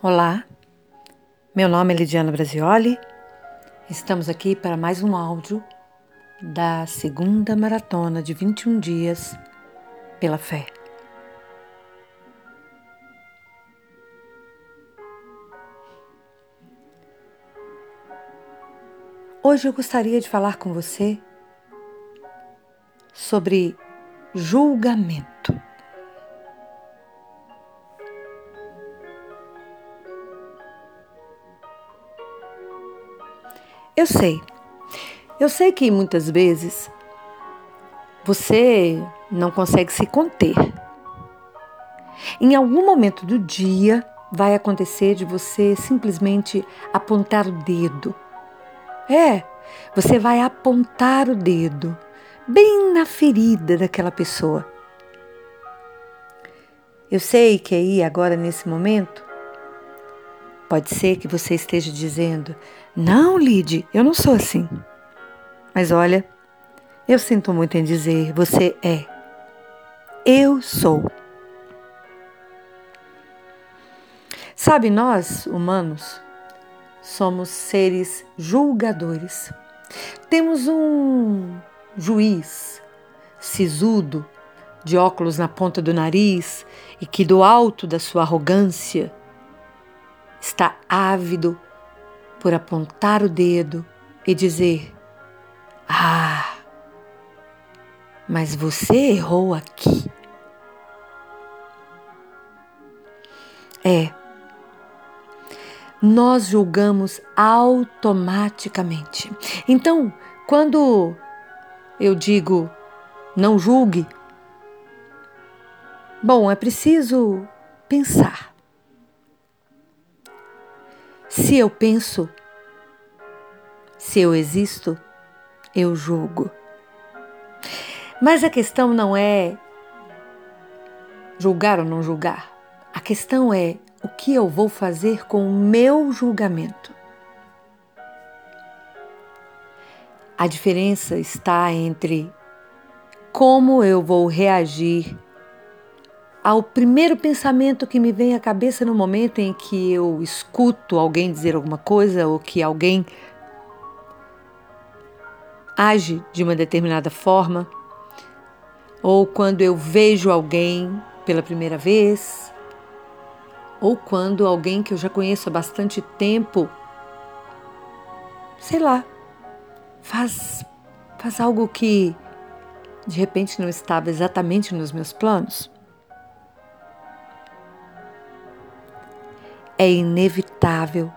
Olá, meu nome é Lidiana Brasioli. Estamos aqui para mais um áudio da segunda maratona de 21 dias pela fé. Hoje eu gostaria de falar com você sobre julgamento. Eu sei. Eu sei que muitas vezes você não consegue se conter. Em algum momento do dia vai acontecer de você simplesmente apontar o dedo. É, você vai apontar o dedo bem na ferida daquela pessoa. Eu sei que aí, agora, nesse momento, Pode ser que você esteja dizendo: Não, Lide, eu não sou assim. Mas olha, eu sinto muito em dizer: Você é. Eu sou. Sabe, nós, humanos, somos seres julgadores. Temos um juiz sisudo, de óculos na ponta do nariz e que, do alto da sua arrogância, está ávido por apontar o dedo e dizer: Ah, mas você errou aqui. É, nós julgamos automaticamente. Então, quando eu digo não julgue, bom, é preciso pensar. Se eu penso, se eu existo, eu julgo. Mas a questão não é julgar ou não julgar. A questão é o que eu vou fazer com o meu julgamento. A diferença está entre como eu vou reagir ao primeiro pensamento que me vem à cabeça no momento em que eu escuto alguém dizer alguma coisa ou que alguém age de uma determinada forma, ou quando eu vejo alguém pela primeira vez, ou quando alguém que eu já conheço há bastante tempo, sei lá, faz, faz algo que de repente não estava exatamente nos meus planos. É inevitável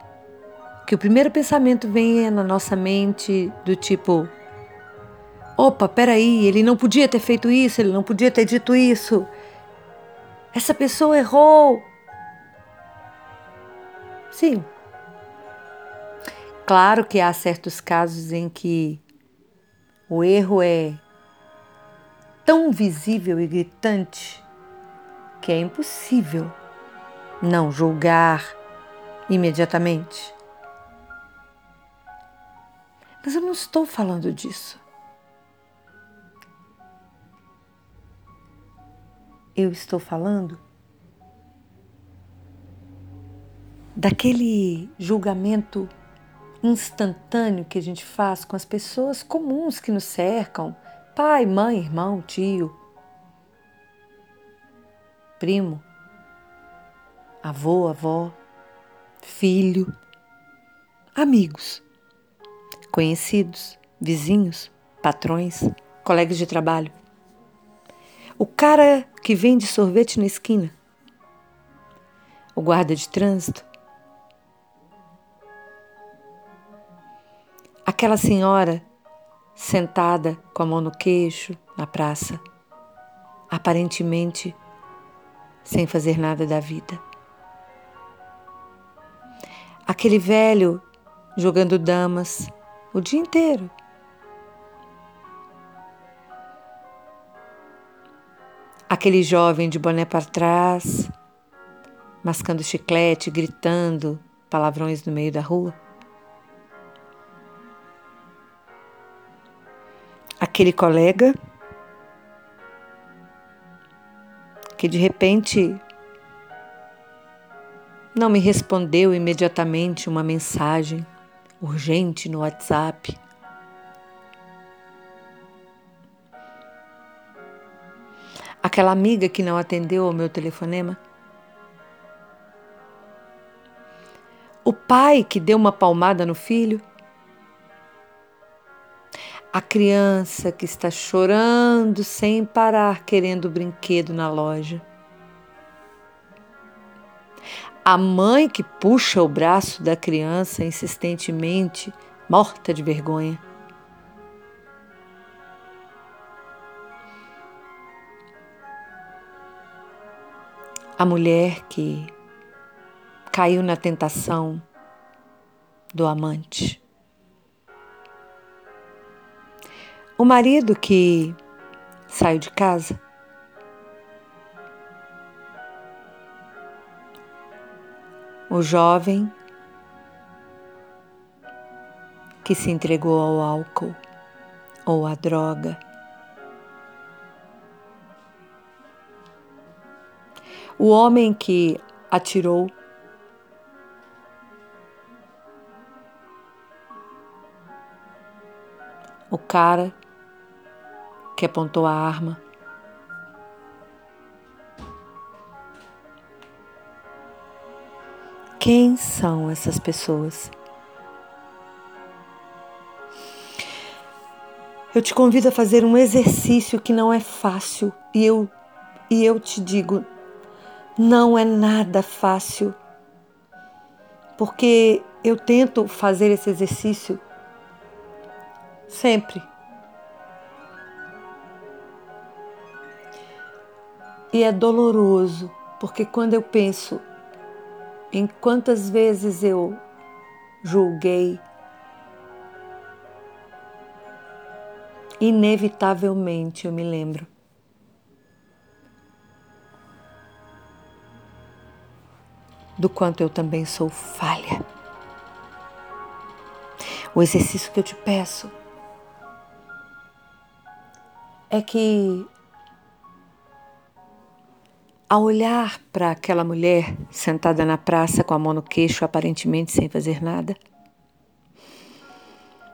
que o primeiro pensamento venha na nossa mente do tipo: opa, peraí, ele não podia ter feito isso, ele não podia ter dito isso. Essa pessoa errou. Sim. Claro que há certos casos em que o erro é tão visível e gritante que é impossível não julgar imediatamente. Mas eu não estou falando disso. Eu estou falando daquele julgamento instantâneo que a gente faz com as pessoas comuns que nos cercam pai, mãe, irmão, tio, primo avô, avó, filho, amigos, conhecidos, vizinhos, patrões, colegas de trabalho. O cara que vende sorvete na esquina, o guarda de trânsito, aquela senhora sentada com a mão no queixo na praça, aparentemente sem fazer nada da vida. Aquele velho jogando damas o dia inteiro. Aquele jovem de boné para trás, mascando chiclete, gritando palavrões no meio da rua. Aquele colega que de repente não me respondeu imediatamente uma mensagem urgente no WhatsApp. Aquela amiga que não atendeu ao meu telefonema. O pai que deu uma palmada no filho. A criança que está chorando sem parar, querendo o brinquedo na loja a mãe que puxa o braço da criança insistentemente, morta de vergonha. A mulher que caiu na tentação do amante. O marido que saiu de casa o jovem que se entregou ao álcool ou à droga. O homem que atirou o cara que apontou a arma. Quem são essas pessoas? Eu te convido a fazer um exercício que não é fácil e eu e eu te digo, não é nada fácil. Porque eu tento fazer esse exercício sempre. E é doloroso, porque quando eu penso em quantas vezes eu julguei, inevitavelmente eu me lembro. Do quanto eu também sou falha. O exercício que eu te peço é que ao olhar para aquela mulher sentada na praça com a mão no queixo, aparentemente sem fazer nada,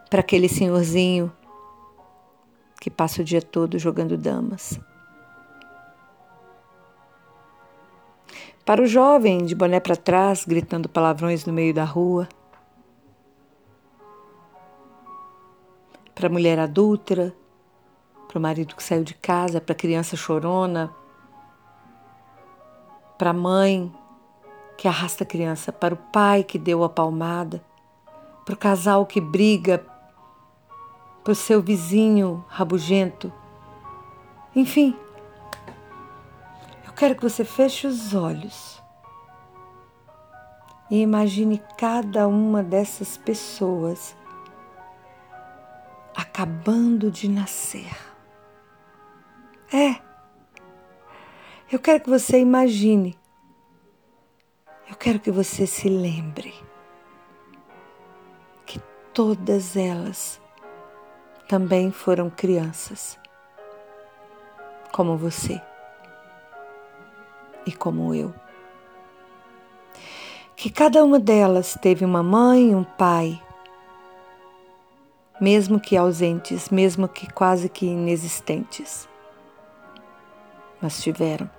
para aquele senhorzinho que passa o dia todo jogando damas, para o jovem de boné para trás gritando palavrões no meio da rua, para a mulher adúltera, para o marido que saiu de casa, para a criança chorona, para a mãe que arrasta a criança, para o pai que deu a palmada, para o casal que briga, para o seu vizinho rabugento. Enfim, eu quero que você feche os olhos e imagine cada uma dessas pessoas acabando de nascer. É eu quero que você imagine. Eu quero que você se lembre que todas elas também foram crianças, como você e como eu. Que cada uma delas teve uma mãe e um pai, mesmo que ausentes, mesmo que quase que inexistentes, mas tiveram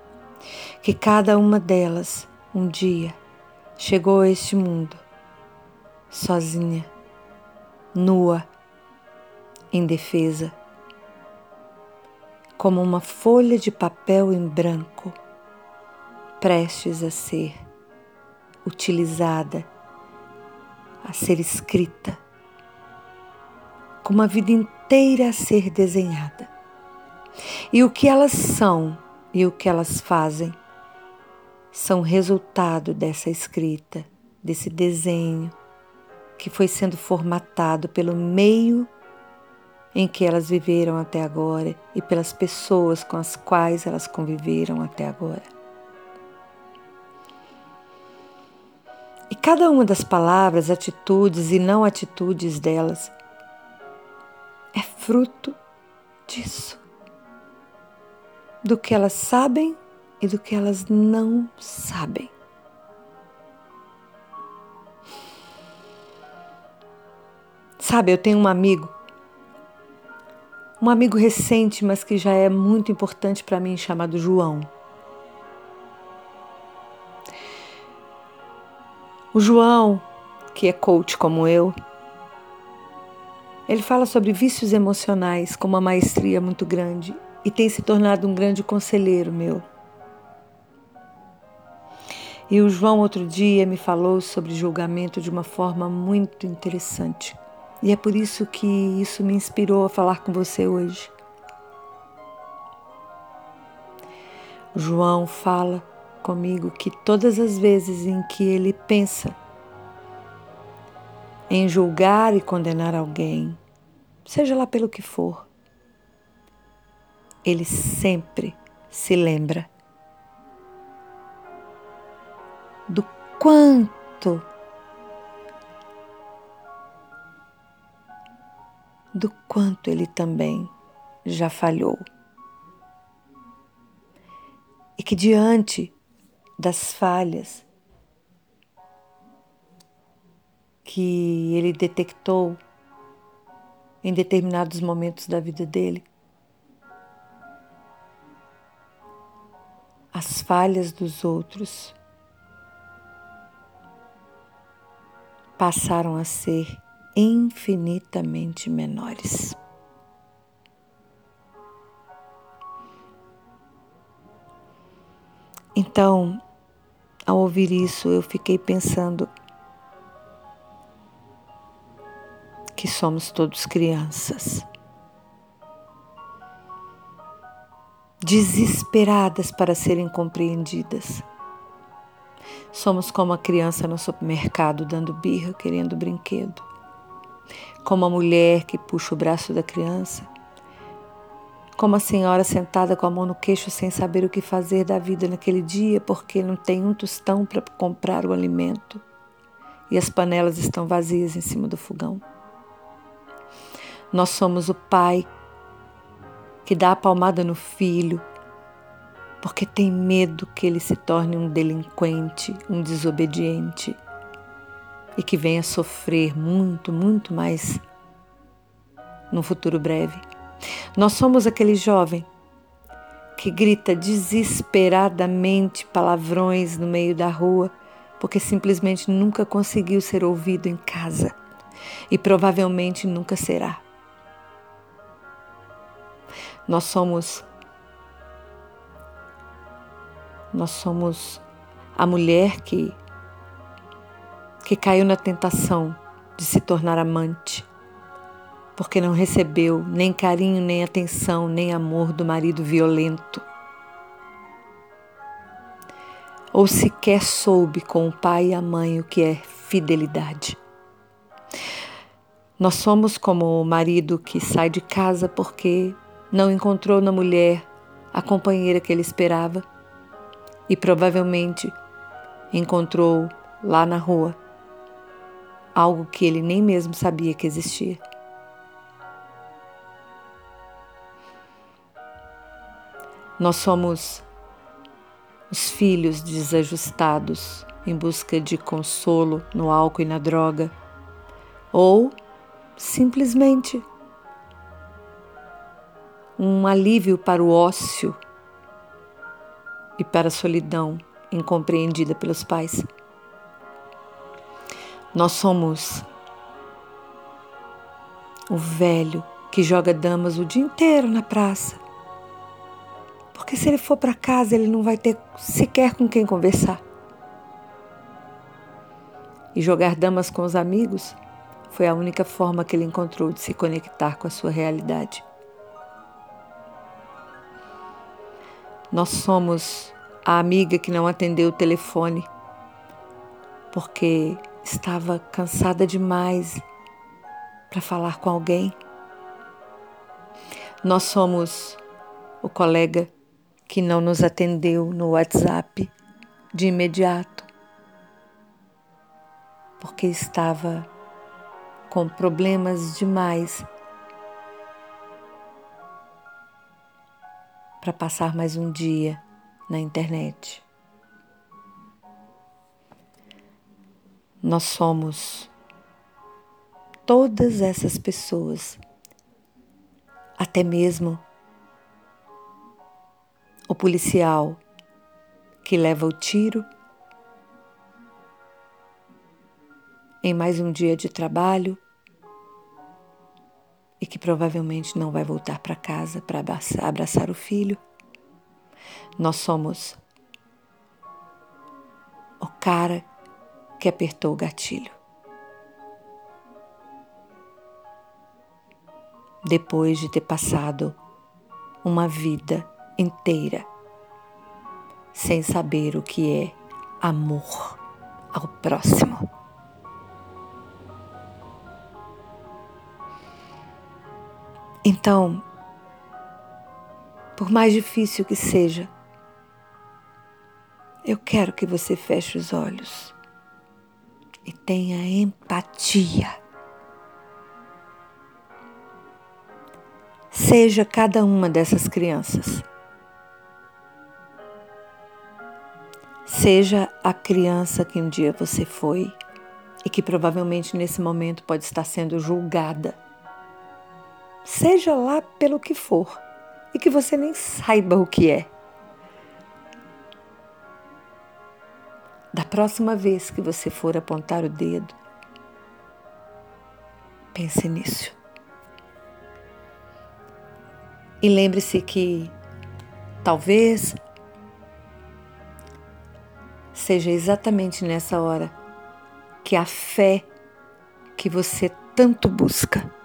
que cada uma delas um dia chegou a este mundo sozinha, nua, indefesa, como uma folha de papel em branco, prestes a ser utilizada, a ser escrita, com uma vida inteira a ser desenhada. E o que elas são e o que elas fazem são resultado dessa escrita, desse desenho que foi sendo formatado pelo meio em que elas viveram até agora e pelas pessoas com as quais elas conviveram até agora. E cada uma das palavras, atitudes e não atitudes delas é fruto disso do que elas sabem e do que elas não sabem. Sabe, eu tenho um amigo, um amigo recente, mas que já é muito importante para mim, chamado João. O João, que é coach como eu, ele fala sobre vícios emocionais com uma maestria muito grande e tem se tornado um grande conselheiro meu. E o João outro dia me falou sobre julgamento de uma forma muito interessante. E é por isso que isso me inspirou a falar com você hoje. O João fala comigo que todas as vezes em que ele pensa em julgar e condenar alguém, seja lá pelo que for, ele sempre se lembra do quanto do quanto ele também já falhou. E que diante das falhas que ele detectou em determinados momentos da vida dele, as falhas dos outros passaram a ser infinitamente menores. Então, ao ouvir isso, eu fiquei pensando que somos todos crianças. Desesperadas para serem compreendidas. Somos como a criança no supermercado dando birra, querendo brinquedo. Como a mulher que puxa o braço da criança. Como a senhora sentada com a mão no queixo sem saber o que fazer da vida naquele dia porque não tem um tostão para comprar o alimento e as panelas estão vazias em cima do fogão. Nós somos o pai que dá a palmada no filho porque tem medo que ele se torne um delinquente, um desobediente e que venha sofrer muito, muito mais no futuro breve. Nós somos aquele jovem que grita desesperadamente palavrões no meio da rua porque simplesmente nunca conseguiu ser ouvido em casa e provavelmente nunca será. Nós somos nós somos a mulher que que caiu na tentação de se tornar amante, porque não recebeu nem carinho, nem atenção, nem amor do marido violento. Ou sequer soube com o pai e a mãe o que é fidelidade. Nós somos como o marido que sai de casa porque não encontrou na mulher a companheira que ele esperava e provavelmente encontrou lá na rua algo que ele nem mesmo sabia que existia. Nós somos os filhos desajustados em busca de consolo no álcool e na droga, ou simplesmente um alívio para o ócio e para a solidão incompreendida pelos pais. Nós somos o velho que joga damas o dia inteiro na praça. Porque se ele for para casa, ele não vai ter sequer com quem conversar. E jogar damas com os amigos foi a única forma que ele encontrou de se conectar com a sua realidade. Nós somos a amiga que não atendeu o telefone porque estava cansada demais para falar com alguém. Nós somos o colega que não nos atendeu no WhatsApp de imediato porque estava com problemas demais para passar mais um dia na internet. Nós somos todas essas pessoas, até mesmo o policial que leva o tiro em mais um dia de trabalho e que provavelmente não vai voltar para casa para abraçar, abraçar o filho. Nós somos o cara que apertou o gatilho. Depois de ter passado uma vida inteira sem saber o que é amor ao próximo. Então, por mais difícil que seja, eu quero que você feche os olhos e tenha empatia. Seja cada uma dessas crianças. Seja a criança que um dia você foi e que provavelmente nesse momento pode estar sendo julgada seja lá pelo que for, e que você nem saiba o que é. Da próxima vez que você for apontar o dedo, pense nisso. E lembre-se que talvez seja exatamente nessa hora que a fé que você tanto busca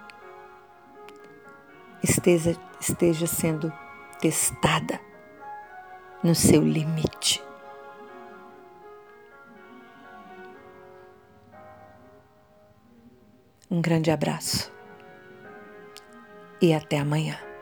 esteja, esteja sendo testada no seu limite. Um grande abraço e até amanhã.